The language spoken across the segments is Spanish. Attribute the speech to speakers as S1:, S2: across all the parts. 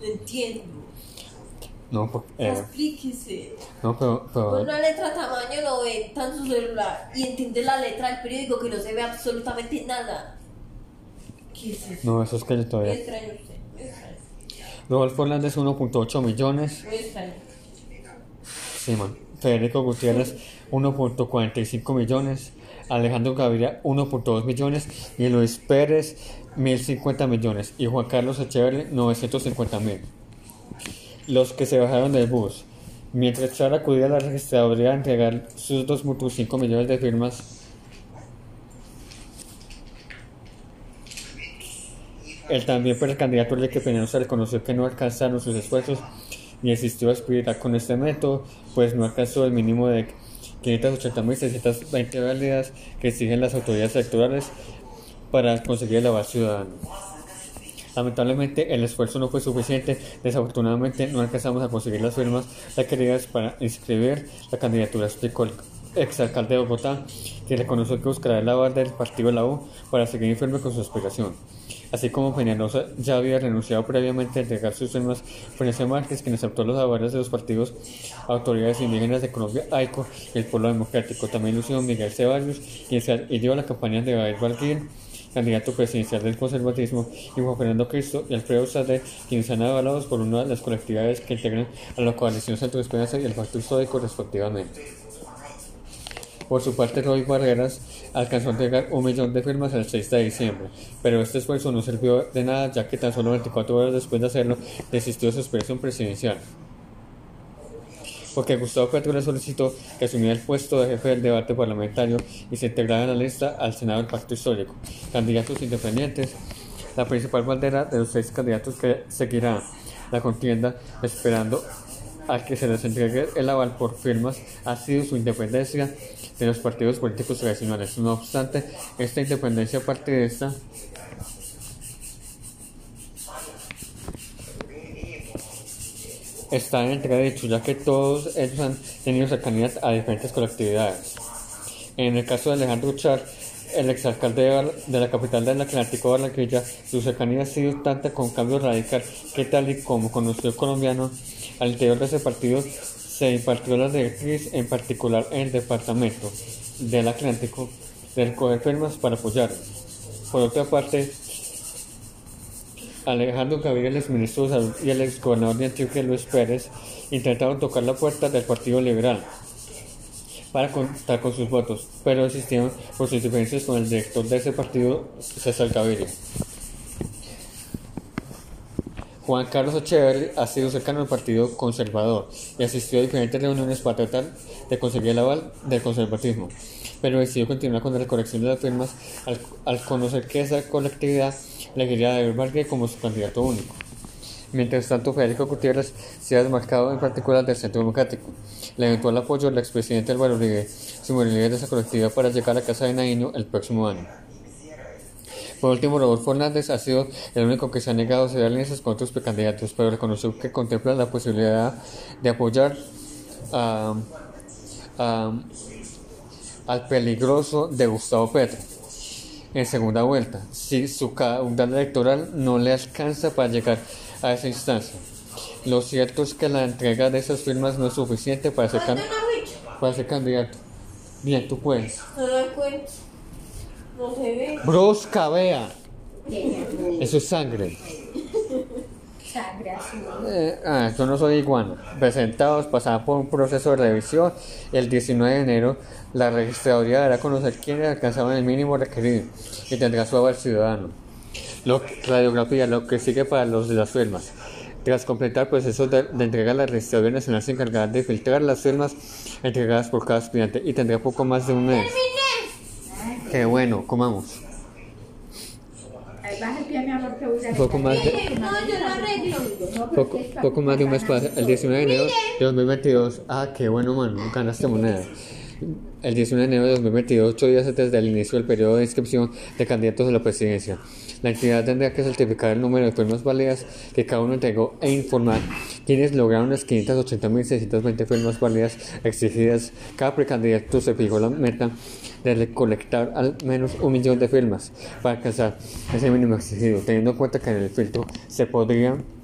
S1: No entiendo.
S2: No, por- eh,
S1: Explíquese.
S2: no, pero, pero-
S1: Una letra tamaño 90 en su celular y entiende la letra del periódico que no se ve absolutamente nada. ¿Qué es eso?
S2: no, eso es que yo todavía.
S1: extraño usted, extraño.
S2: Rodolfo Hernández 1.8 millones.
S1: Extraño.
S2: Sí, man. Federico Gutiérrez 1.45 millones. Alejandro Gaviria 1.2 millones. Y Luis Pérez 1.050 millones. Y Juan Carlos Echeverri 950 mil. Los que se bajaron del bus. Mientras Char acudía a la registraduría a entregar sus 2.5 millones de firmas, el también precandidato Enrique Peñalosa reconoció que no alcanzaron sus esfuerzos ni existió aspirar con este método, pues no alcanzó el mínimo de 580.620 válidas que exigen las autoridades electorales para conseguir el aval ciudadano. Lamentablemente el esfuerzo no fue suficiente, desafortunadamente no alcanzamos a conseguir las firmas requeridas para inscribir la candidatura, explicó exalcalde de Bogotá, que reconoció que buscará el aval del partido de la U para seguir firme con su aspiración. Así como Peñalosa ya había renunciado previamente a entregar sus firmas, Florencia Márquez, quien aceptó los avales de los partidos autoridades indígenas de Colombia, AICO y el Pueblo Democrático. También lució Miguel Ceballos, quien se adhirió a la campaña de David Valguín, candidato presidencial del conservatismo, y Juan Fernando Cristo y Alfredo Sade, quienes han avalados por una de las colectividades que integran a la coalición Centro Esperanza y el Pacto Histórico respectivamente. Por su parte, Roy Barreras alcanzó a entregar un millón de firmas el 6 de diciembre, pero este esfuerzo no sirvió de nada ya que tan solo 24 horas después de hacerlo desistió de su aspiración presidencial. Porque Gustavo Petro solicitó que asumiera el puesto de jefe del debate parlamentario y se integrara en la lista al Senado del Pacto Histórico. Candidatos independientes, la principal bandera de los seis candidatos que seguirá la contienda esperando a que se les entregue el aval por firmas ha sido su independencia de los partidos políticos tradicionales. No obstante, esta independencia partidista está en entredicho, ya que todos ellos han tenido cercanía a diferentes colectividades. En el caso de Alejandro Char, el exalcalde de de la capital del Atlántico, Barranquilla, su cercanía ha sido tanta con cambio radical que tal y como conoció el colombiano, al interior de ese partido se impartió la directriz, en particular en el departamento del Atlántico, de recoger firmas para apoyar. Por otra parte, Alejandro Gaviria, el exministro de Salud y el exgobernador de Antioquia, Luis Pérez, intentaron tocar la puerta del Partido Liberal para contar con sus votos, pero desistieron por sus diferencias con el director de ese partido, César Gaviria. Juan Carlos Echeverri ha sido cercano al Partido Conservador y asistió a diferentes reuniones para tratar de conseguir el aval del conservatismo, pero decidió continuar con la recolección de las firmas al, al conocer que esa colectividad elegiría a David Vargas como su candidato único. Mientras tanto, Federico Gutiérrez se ha desmarcado en particular del Centro Democrático. Le eventual apoyo al expresidente Álvaro Uribe, su líder de esa colectividad para llegar a Casa de Nariño el próximo año. Por último, Rodolfo Hernández ha sido el único que se ha negado a hacer alianzas con otros precandidatos, pero reconoció que contempla la posibilidad de apoyar a- a- al peligroso de Gustavo Petro en segunda vuelta, si su caudal electoral no le alcanza para llegar a esa instancia. Lo cierto es que la entrega de esas firmas no es suficiente para ser, can- para ser candidato. Bien, tú puedes.
S1: No cuenta. No se ve.
S2: Brosca, vea. Eso es sangre.
S3: Sangre azul.
S2: Eh, ah, yo no soy iguana. Presentados, pasaban por un proceso de revisión. El 19 de enero, la registraduría dará a conocer quiénes alcanzaban el mínimo requerido y tendrá su aval ciudadano. Lo, radiografía, lo que sigue para los de las firmas. Tras completar el proceso de, de entrega, la registraduría nacional se encargará de filtrar las firmas entregadas por cada aspirante y tendrá poco más de un mes. Qué bueno, comamos.
S3: Baja el pie, mi amor, que voy a
S2: poco más de-
S1: No, yo lo arreglo.
S3: No, pero
S2: Poco, más de un mes para el 19 de enero de 2022. Ah, qué bueno, mano, ganaste moneda. El 19 de enero de 2022, ocho días antes del inicio del periodo de inscripción de candidatos a la presidencia. La entidad tendrá que certificar el número de firmas válidas que cada uno entregó e informar quienes lograron las 580.620 firmas válidas exigidas. Cada precandidato se fijó la meta de recolectar al menos un millón de firmas para alcanzar ese mínimo exigido, teniendo en cuenta que en el filtro se podrían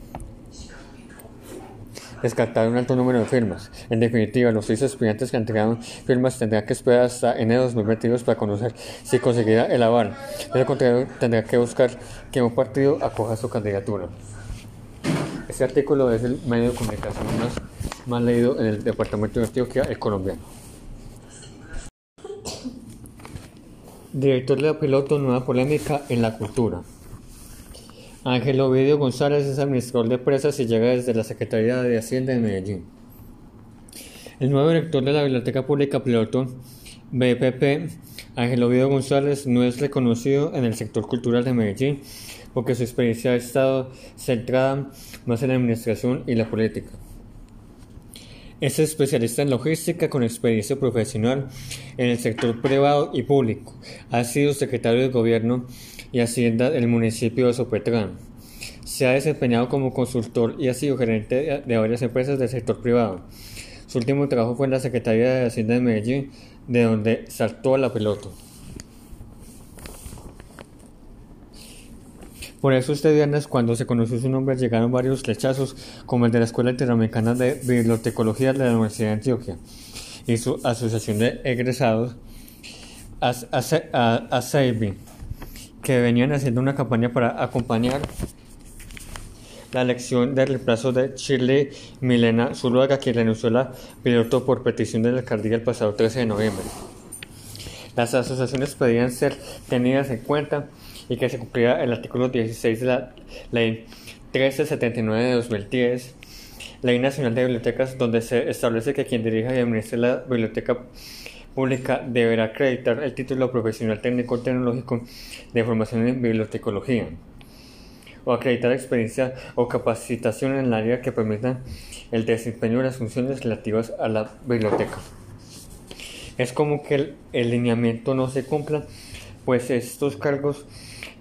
S2: descartar un alto número de firmas. En definitiva, los seis estudiantes que entregaron firmas tendrán que esperar hasta enero de 2022 para conocer si conseguirá el aval. De lo contrario, tendrá que buscar que un partido acoja su candidatura. Este artículo es el medio de comunicación más, leído en el departamento de Antioquia, el colombiano. Director de la piloto, nueva polémica en la cultura. Ángel Ovidio González es administrador de presas y llega desde la Secretaría de Hacienda de Medellín. El nuevo director de la Biblioteca Pública Piloto, BPP, Ángel Ovidio González, no es reconocido en el sector cultural de Medellín porque su experiencia ha estado centrada más en la administración y la política. Es especialista en logística con experiencia profesional en el sector privado y público. Ha sido secretario de Gobierno y Hacienda del municipio de Sopetrán. Se ha desempeñado como consultor y ha sido gerente de varias empresas del sector privado. Su último trabajo fue en la Secretaría de Hacienda de Medellín, de donde saltó a la pelota. Por eso este viernes, cuando se conoció su nombre, llegaron varios rechazos, como el de la Escuela Interamericana de Bibliotecología de la Universidad de Antioquia y su asociación de egresados, ASEIBI, que venían haciendo una campaña para acompañar la elección del reemplazo de Shirley Milena Zuluaga, quien renunció a la piloto por petición de la alcaldía el pasado 13 de noviembre. Las asociaciones pedían ser tenidas en cuenta y que se cumpliera el artículo 16 de la Ley 1379 de 2010, Ley Nacional de Bibliotecas, donde se establece que quien dirija y administre la biblioteca pública deberá acreditar el título profesional técnico-tecnológico de formación en bibliotecología o acreditar experiencia o capacitación en el área que permita el desempeño de las funciones relativas a la biblioteca. Es como que el, lineamiento no se cumpla, pues estos cargos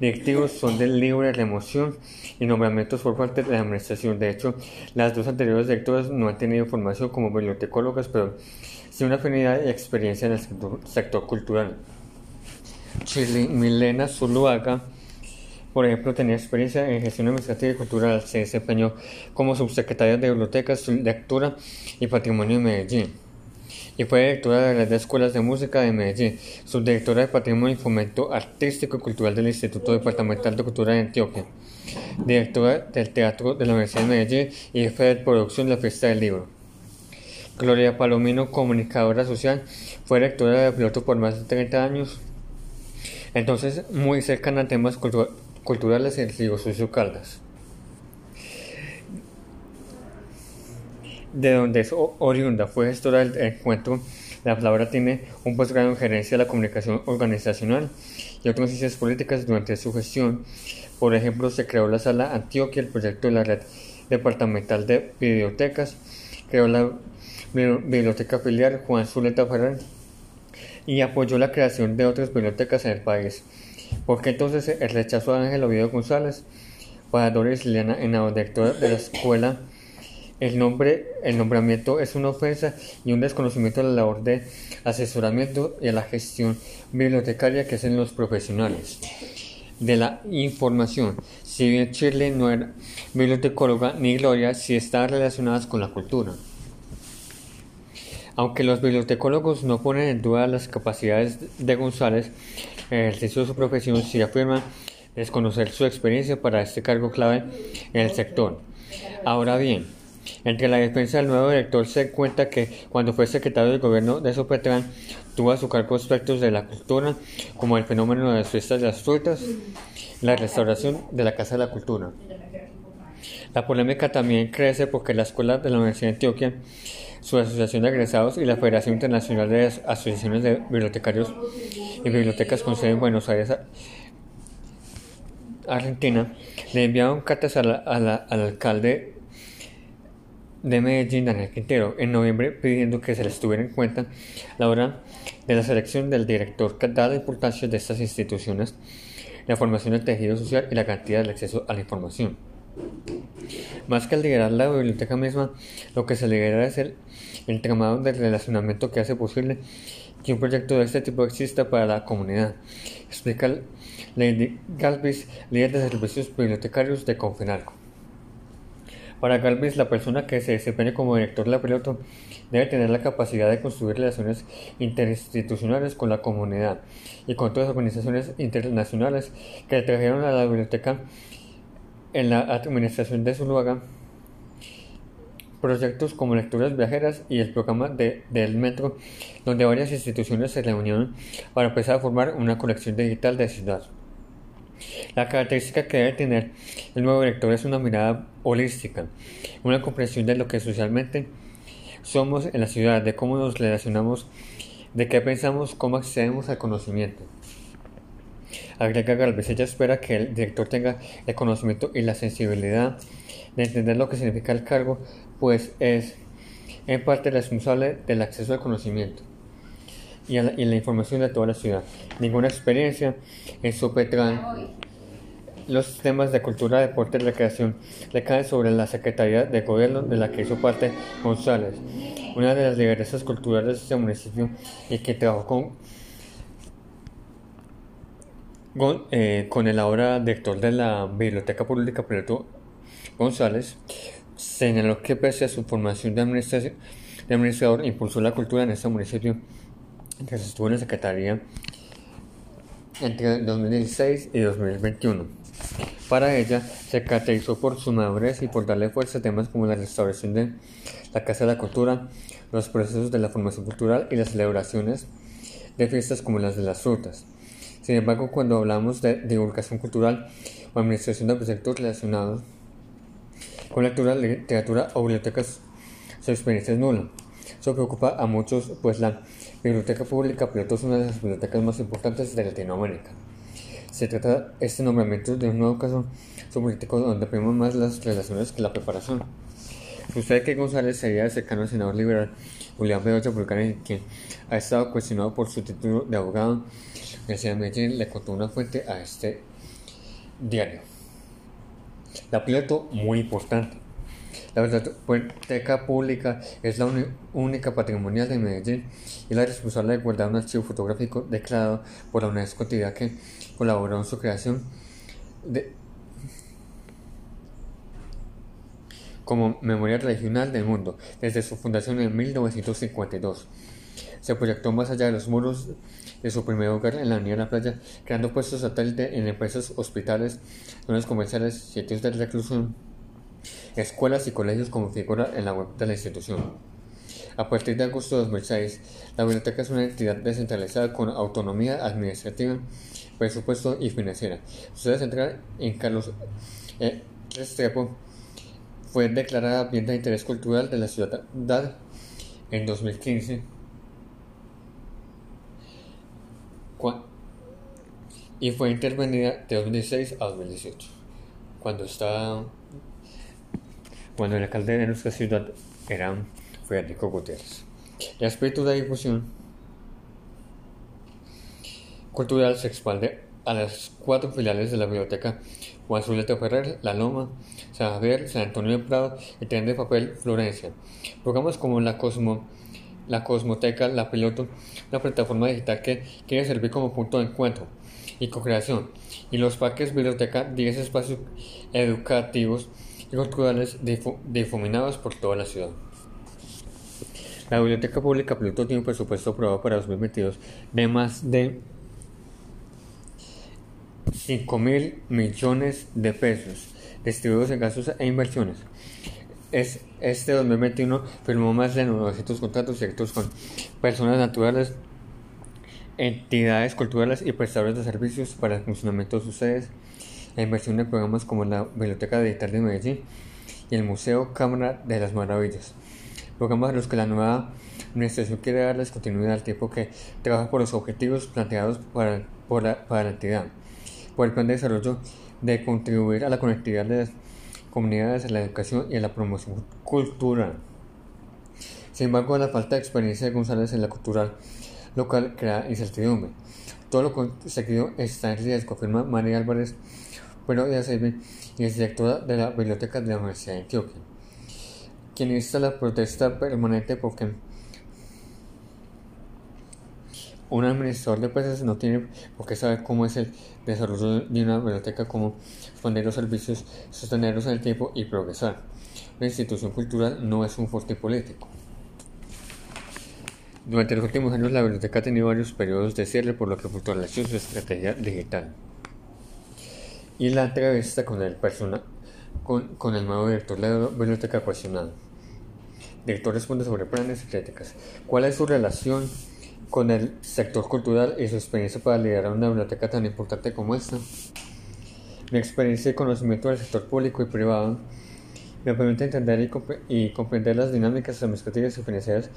S2: directivos son de libre remoción y nombramientos por parte de la administración. De hecho, las dos anteriores directoras no han tenido formación como bibliotecólogas, pero sí una afinidad y experiencia en el sector, cultural. Chile, Milena Zuluaga, por ejemplo, tenía experiencia en gestión administrativa y cultural. Se desempeñó como subsecretaria de Bibliotecas, Lectura y Patrimonio de Medellín y fue directora de las Escuelas de Música de Medellín, subdirectora de Patrimonio y Fomento Artístico y Cultural del Instituto Departamental de Cultura de Antioquia, directora del Teatro de la Universidad de Medellín y jefe de producción de la Fiesta del Libro. Gloria Palomino, comunicadora social, fue directora de piloto por más de 30 años, entonces muy cercana a temas culturales en Río Sucio Caldas. de donde es oriunda, fue gestora del encuentro. La palabra tiene un posgrado en gerencia de la comunicación organizacional y otras ciencias políticas durante su gestión. Por ejemplo, se creó la Sala Antioquia, el proyecto de la Red Departamental de Bibliotecas, creó la Biblioteca Filial Juan Zuleta Ferrer y apoyó la creación de otras bibliotecas en el país. Porque entonces el rechazo a Ángel Oviedo González para Doris Liliana en la directora de la escuela el, nombre, el nombramiento es una ofensa y un desconocimiento de la labor de asesoramiento y a la gestión bibliotecaria que hacen los profesionales de la información. Si bien Shirley no era bibliotecóloga ni Gloria, sí están relacionadas con la cultura. Aunque los bibliotecólogos no ponen en duda las capacidades de González, el ejercicio de su profesión sí afirman desconocer su experiencia para este cargo clave en el sector. Ahora bien, entre la defensa del nuevo director se cuenta que cuando fue secretario del gobierno de Sopetrán tuvo a su cargo aspectos de la cultura como el fenómeno de las fiestas de las frutas, la restauración de la Casa de la Cultura. La polémica también crece porque la Escuela de la Universidad de Antioquia, su Asociación de Egresados y la Federación Internacional de Asociaciones de Bibliotecarios y Bibliotecas con sede en Buenos Aires, Argentina, le enviaron cartas al alcalde de Medellín, Daniel Quintero, en noviembre pidiendo que se les tuviera en cuenta a la hora de la selección del director, dada la importancia de estas instituciones, la formación del tejido social y la cantidad del acceso a la información. Más que al liderar la biblioteca misma, lo que se lidera es el entramado del relacionamiento que hace posible que un proyecto de este tipo exista para la comunidad, explica Lady Galvis, líder de servicios bibliotecarios de Confenalco. Para Galvez, la persona que se desempeñe como director de la piloto debe tener la capacidad de construir relaciones interinstitucionales con la comunidad y con todas las organizaciones internacionales que trajeron a la biblioteca en la administración de Zuluaga proyectos como lecturas viajeras y el programa de, del metro, donde varias instituciones se reunieron para empezar a formar una colección digital de ciudad. La característica que debe tener el nuevo director es una mirada holística, una comprensión de lo que socialmente somos en la ciudad, de cómo nos relacionamos, de qué pensamos, cómo accedemos al conocimiento. Agrega Galvez, ella espera que el director tenga el conocimiento y la sensibilidad de entender lo que significa el cargo, pues es en parte responsable del acceso al conocimiento y a la, y la información de toda la ciudad. Ninguna experiencia en su Petran. Los temas de cultura, deporte y recreación recaen sobre la Secretaría de Gobierno de la que hizo parte González, una de las lideresas culturales de este municipio y que trabajó con, eh, con el ahora director de la Biblioteca Pública, Piloto González, señaló que pese a su formación de, de administrador, impulsó la cultura en este municipio que estuvo en la Secretaría entre 2016 y 2021. Para ella, se caracterizó por su madurez y por darle fuerza a temas como la restauración de la Casa de la Cultura, los procesos de la formación cultural y las celebraciones de fiestas como las de las frutas. Sin embargo, cuando hablamos de divulgación cultural o administración de proyectos relacionados con lectura, literatura o bibliotecas, su experiencia es nula. Eso preocupa a muchos, pues la Biblioteca Pública Piloto es una de las bibliotecas más importantes de Latinoamérica. Se trata este nombramiento de un nuevo caso político donde priman más las relaciones que la preparación. Sucede que González sería cercano al senador liberal Julián Bedoya Vulcani, quien ha estado cuestionado por su título de abogado. Medellín le contó una fuente a este diario. La piloto muy importante. La biblioteca pública es la única patrimonial de Medellín y la responsable de guardar un archivo fotográfico declarado por la UNESCO que colaboró en su creación como memoria regional del mundo desde su fundación en 1952. Se proyectó más allá de los muros de su primer hogar en la Unión de la Playa, creando puestos satélite en empresas, hospitales, zonas comerciales, sitios de reclusión, escuelas y colegios como figura en la web de la institución. A partir de agosto de 2006, la biblioteca es una entidad descentralizada con autonomía administrativa presupuesto y financiera. Su sede en Carlos eh, Restrepo fue declarada bien de interés cultural de la ciudad en 2015 y fue intervenida de 2016 a 2018 cuando estaba cuando el alcalde de nuestra ciudad era Federico Gutiérrez. El aspecto de difusión cultural se expande a las cuatro filiales de la biblioteca Juan Zuleta Ferrer, La Loma, San Javier, San Antonio de Prado y Tren de Papel Florencia. Programas como la Cosmo, la Cosmoteca, la Piloto, una plataforma digital que quiere servir como punto de encuentro y co-creación, y los parques biblioteca 10 espacios educativos y culturales difuminados por toda la ciudad. La Biblioteca Pública Piloto tiene un presupuesto aprobado para 2022 de más de 5 mil millones de pesos distribuidos en gastos e inversiones. Es, este 2021 firmó más de 900 contratos directos con personas naturales, entidades culturales y prestadores de servicios para el funcionamiento de sus sedes e inversión en programas como la Biblioteca Digital de Medellín y el Museo Cámara de las Maravillas. Programas a los que la nueva administración quiere darles continuidad al tiempo que trabaja por los objetivos planteados para, para la entidad por el plan de desarrollo de contribuir a la conectividad de las comunidades, a la educación y a la promoción cultural. Sin embargo, la falta de experiencia de González en la cultural local crea incertidumbre. Todo lo conseguido está en riesgo, afirma María Álvarez Bueno de Acevedo y es directora de la Biblioteca de la Universidad de Antioquia, quien insta la protesta permanente porque un administrador de empresas no tiene por qué saber cómo es el desarrollo de una biblioteca como expandir los servicios, sostenerlos en el tiempo y progresar. La institución cultural no es un fuerte político. Durante los últimos años la biblioteca ha tenido varios periodos de cierre por lo que fortaleció su estrategia digital. Y la entrevista con el, persona, con, con el nuevo director de la biblioteca cuestionado. Director responde sobre planes y críticas. ¿Cuál es su relación con el sector cultural y su experiencia para liderar una biblioteca tan importante como esta? Mi experiencia y conocimiento del sector público y privado me permite entender y, comprender las dinámicas administrativas y financieras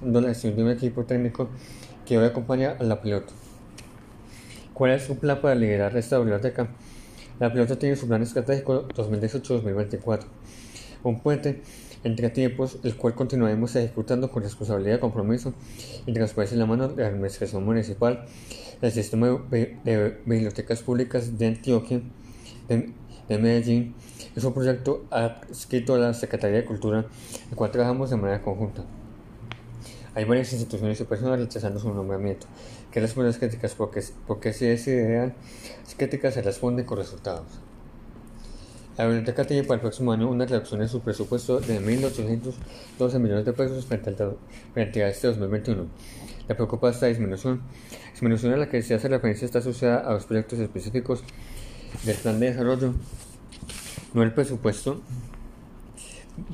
S2: de la gestión de un equipo técnico que hoy acompaña a la piloto. ¿Cuál es su plan para liderar esta biblioteca? La piloto tiene su plan estratégico 2018-2024, un puente entre tiempos, el cual continuaremos ejecutando con responsabilidad y compromiso y transparencia en la mano de la Administración Municipal, el Sistema de Bibliotecas Públicas de Antioquia, de, Medellín, es un proyecto adscrito a la Secretaría de Cultura, el cual trabajamos de manera conjunta. Hay varias instituciones y personas rechazando su nombramiento. ¿Qué responden las críticas? Porque, porque si es ideal, las críticas se responden con resultados. La biblioteca tiene para el próximo año una reducción en su presupuesto de 1.812 millones de pesos frente, al, frente a este 2021. Le preocupa esta disminución, disminución a la que se hace referencia está asociada a los proyectos específicos del plan de desarrollo, no el presupuesto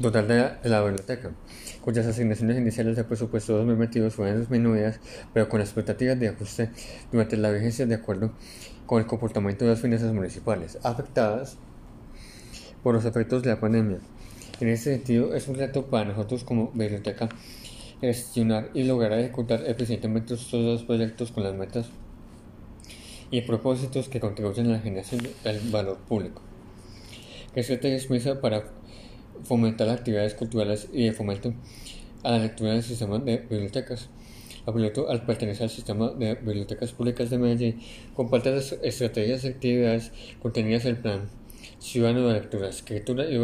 S2: total de la, biblioteca, cuyas asignaciones iniciales del presupuesto 2022 fueron disminuidas, pero con expectativas de ajuste durante la vigencia de acuerdo con el comportamiento de las finanzas municipales afectadas por los efectos de la pandemia. En este sentido, es un reto para nosotros como biblioteca gestionar y lograr ejecutar eficientemente todos los proyectos con las metas y propósitos que contribuyen a la generación del valor público. ¿Qué estrategias piensa para fomentar las actividades culturales y de fomento a la lectura del sistema de bibliotecas? La piloto, al pertenecer al sistema de bibliotecas públicas de Medellín, comparte las estrategias y actividades contenidas en el plan Ciudadano de Lectura, Escritura y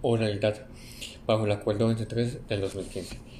S2: Oralidad bajo el Acuerdo 23 del 2015.